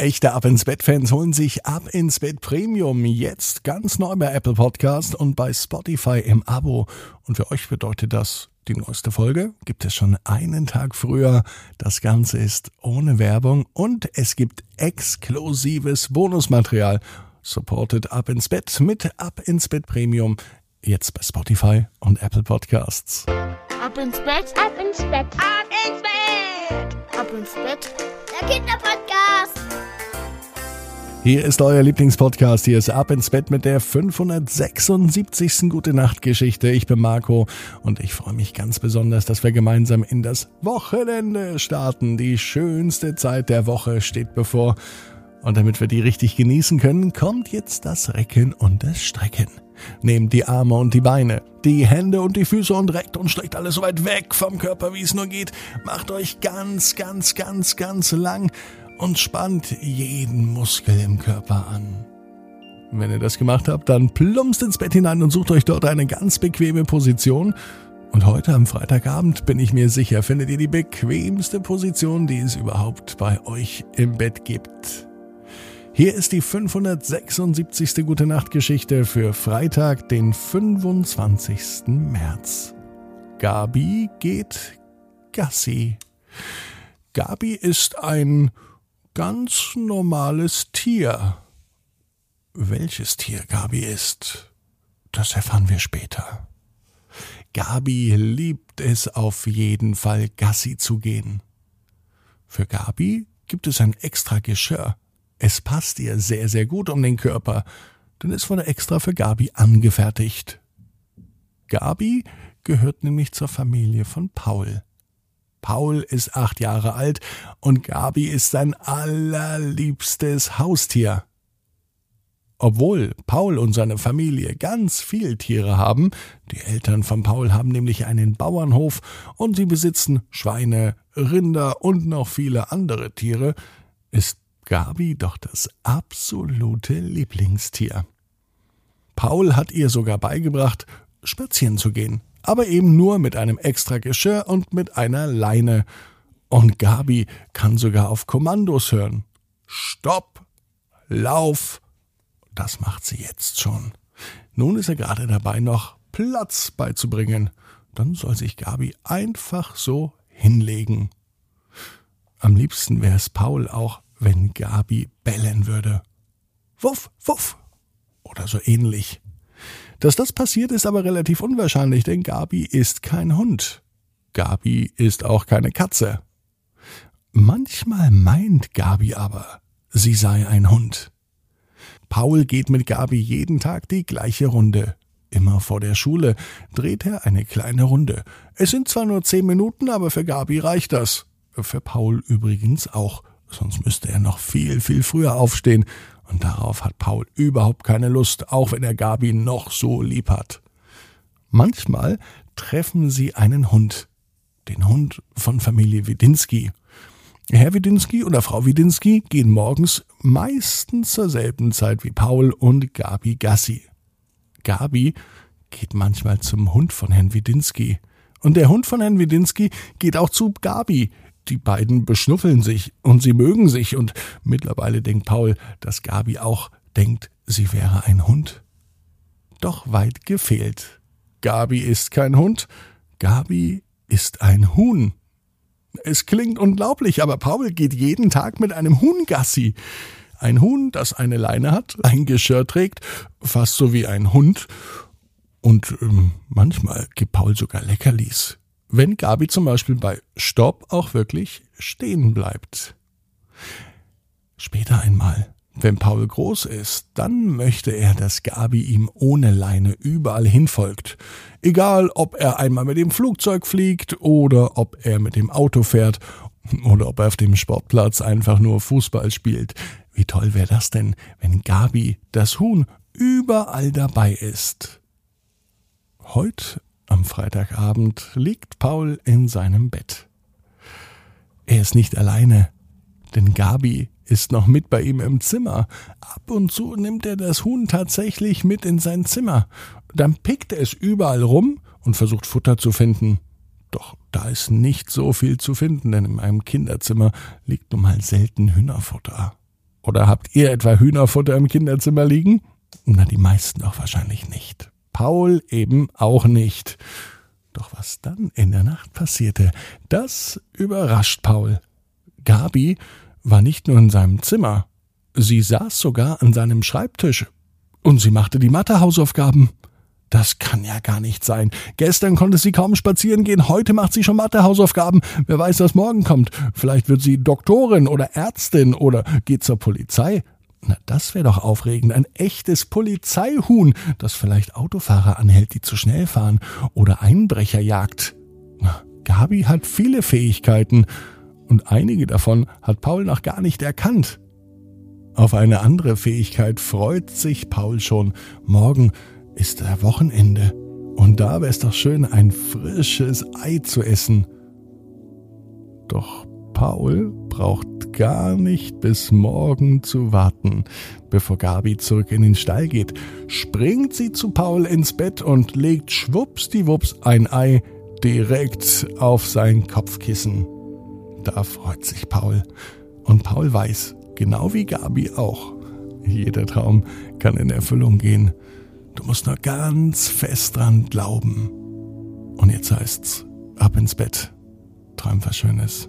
Echte Ab ins Bett Fans holen sich Ab ins Bett Premium jetzt ganz neu bei Apple Podcast und bei Spotify im Abo. Und für euch bedeutet das, die neueste Folge gibt es schon einen Tag früher. Das Ganze ist ohne Werbung und es gibt exklusives Bonusmaterial. Supported Ab ins Bett mit Ab ins Bett Premium. Jetzt bei Spotify und Apple Podcasts. Ab ins Bett, ab ins Bett, ab ins Bett, ab ins Bett. Der Kinderpodcast. Hier ist euer Lieblingspodcast. Hier ist Ab ins Bett mit der 576. Gute Nacht Geschichte. Ich bin Marco und ich freue mich ganz besonders, dass wir gemeinsam in das Wochenende starten. Die schönste Zeit der Woche steht bevor. Und damit wir die richtig genießen können, kommt jetzt das Recken und das Strecken. Nehmt die Arme und die Beine, die Hände und die Füße und reckt und streckt alles so weit weg vom Körper, wie es nur geht. Macht euch ganz, ganz, ganz, ganz lang und spannt jeden Muskel im Körper an. Wenn ihr das gemacht habt, dann plumpst ins Bett hinein und sucht euch dort eine ganz bequeme Position. Und heute am Freitagabend bin ich mir sicher, findet ihr die bequemste Position, die es überhaupt bei euch im Bett gibt. Hier ist die 576. Gute Nacht Geschichte für Freitag, den 25. März. Gabi geht Gassi. Gabi ist ein ganz normales Tier. Welches Tier Gabi ist, das erfahren wir später. Gabi liebt es auf jeden Fall, Gassi zu gehen. Für Gabi gibt es ein extra Geschirr. Es passt ihr sehr, sehr gut um den Körper, denn es wurde extra für Gabi angefertigt. Gabi gehört nämlich zur Familie von Paul. Paul ist acht Jahre alt und Gabi ist sein allerliebstes Haustier. Obwohl Paul und seine Familie ganz viel Tiere haben, die Eltern von Paul haben nämlich einen Bauernhof und sie besitzen Schweine, Rinder und noch viele andere Tiere, ist Gabi doch das absolute Lieblingstier. Paul hat ihr sogar beigebracht, spazieren zu gehen, aber eben nur mit einem extra Geschirr und mit einer Leine. Und Gabi kann sogar auf Kommandos hören. Stopp! Lauf! Das macht sie jetzt schon. Nun ist er gerade dabei, noch Platz beizubringen. Dann soll sich Gabi einfach so hinlegen. Am liebsten wäre es Paul auch, wenn Gabi bellen würde. Wuff, wuff. Oder so ähnlich. Dass das passiert, ist aber relativ unwahrscheinlich, denn Gabi ist kein Hund. Gabi ist auch keine Katze. Manchmal meint Gabi aber, sie sei ein Hund. Paul geht mit Gabi jeden Tag die gleiche Runde. Immer vor der Schule dreht er eine kleine Runde. Es sind zwar nur zehn Minuten, aber für Gabi reicht das. Für Paul übrigens auch sonst müsste er noch viel, viel früher aufstehen, und darauf hat Paul überhaupt keine Lust, auch wenn er Gabi noch so lieb hat. Manchmal treffen sie einen Hund, den Hund von Familie Widinski. Herr Widinski oder Frau Widinski gehen morgens meistens zur selben Zeit wie Paul und Gabi Gassi. Gabi geht manchmal zum Hund von Herrn Widinski. Und der Hund von Herrn Widinski geht auch zu Gabi, die beiden beschnuffeln sich und sie mögen sich und mittlerweile denkt Paul, dass Gabi auch denkt, sie wäre ein Hund. Doch weit gefehlt. Gabi ist kein Hund, Gabi ist ein Huhn. Es klingt unglaublich, aber Paul geht jeden Tag mit einem Huhn Gassi. Ein Huhn, das eine Leine hat, ein Geschirr trägt, fast so wie ein Hund. Und ähm, manchmal gibt Paul sogar Leckerlis wenn Gabi zum Beispiel bei Stopp auch wirklich stehen bleibt. Später einmal, wenn Paul groß ist, dann möchte er, dass Gabi ihm ohne Leine überall hinfolgt. Egal, ob er einmal mit dem Flugzeug fliegt oder ob er mit dem Auto fährt oder ob er auf dem Sportplatz einfach nur Fußball spielt. Wie toll wäre das denn, wenn Gabi, das Huhn, überall dabei ist. Heute am Freitagabend liegt Paul in seinem Bett. Er ist nicht alleine, denn Gabi ist noch mit bei ihm im Zimmer. Ab und zu nimmt er das Huhn tatsächlich mit in sein Zimmer. Dann pickt er es überall rum und versucht Futter zu finden. Doch da ist nicht so viel zu finden, denn in meinem Kinderzimmer liegt nun mal selten Hühnerfutter. Oder habt ihr etwa Hühnerfutter im Kinderzimmer liegen? Na, die meisten doch wahrscheinlich nicht. Paul eben auch nicht. Doch was dann in der Nacht passierte, das überrascht Paul. Gabi war nicht nur in seinem Zimmer, sie saß sogar an seinem Schreibtisch. Und sie machte die Mathehausaufgaben. Das kann ja gar nicht sein. Gestern konnte sie kaum spazieren gehen, heute macht sie schon Mathehausaufgaben. Wer weiß, was morgen kommt. Vielleicht wird sie Doktorin oder Ärztin oder geht zur Polizei. Na, das wäre doch aufregend. Ein echtes Polizeihuhn, das vielleicht Autofahrer anhält, die zu schnell fahren oder Einbrecher jagt. Gabi hat viele Fähigkeiten und einige davon hat Paul noch gar nicht erkannt. Auf eine andere Fähigkeit freut sich Paul schon. Morgen ist der Wochenende. Und da wäre es doch schön, ein frisches Ei zu essen. Doch Paul braucht gar nicht bis morgen zu warten. Bevor Gabi zurück in den Stall geht, springt sie zu Paul ins Bett und legt schwuppsdiwupps ein Ei direkt auf sein Kopfkissen. Da freut sich Paul. Und Paul weiß, genau wie Gabi auch, jeder Traum kann in Erfüllung gehen. Du musst nur ganz fest dran glauben. Und jetzt heißt's, ab ins Bett. Träum was Schönes.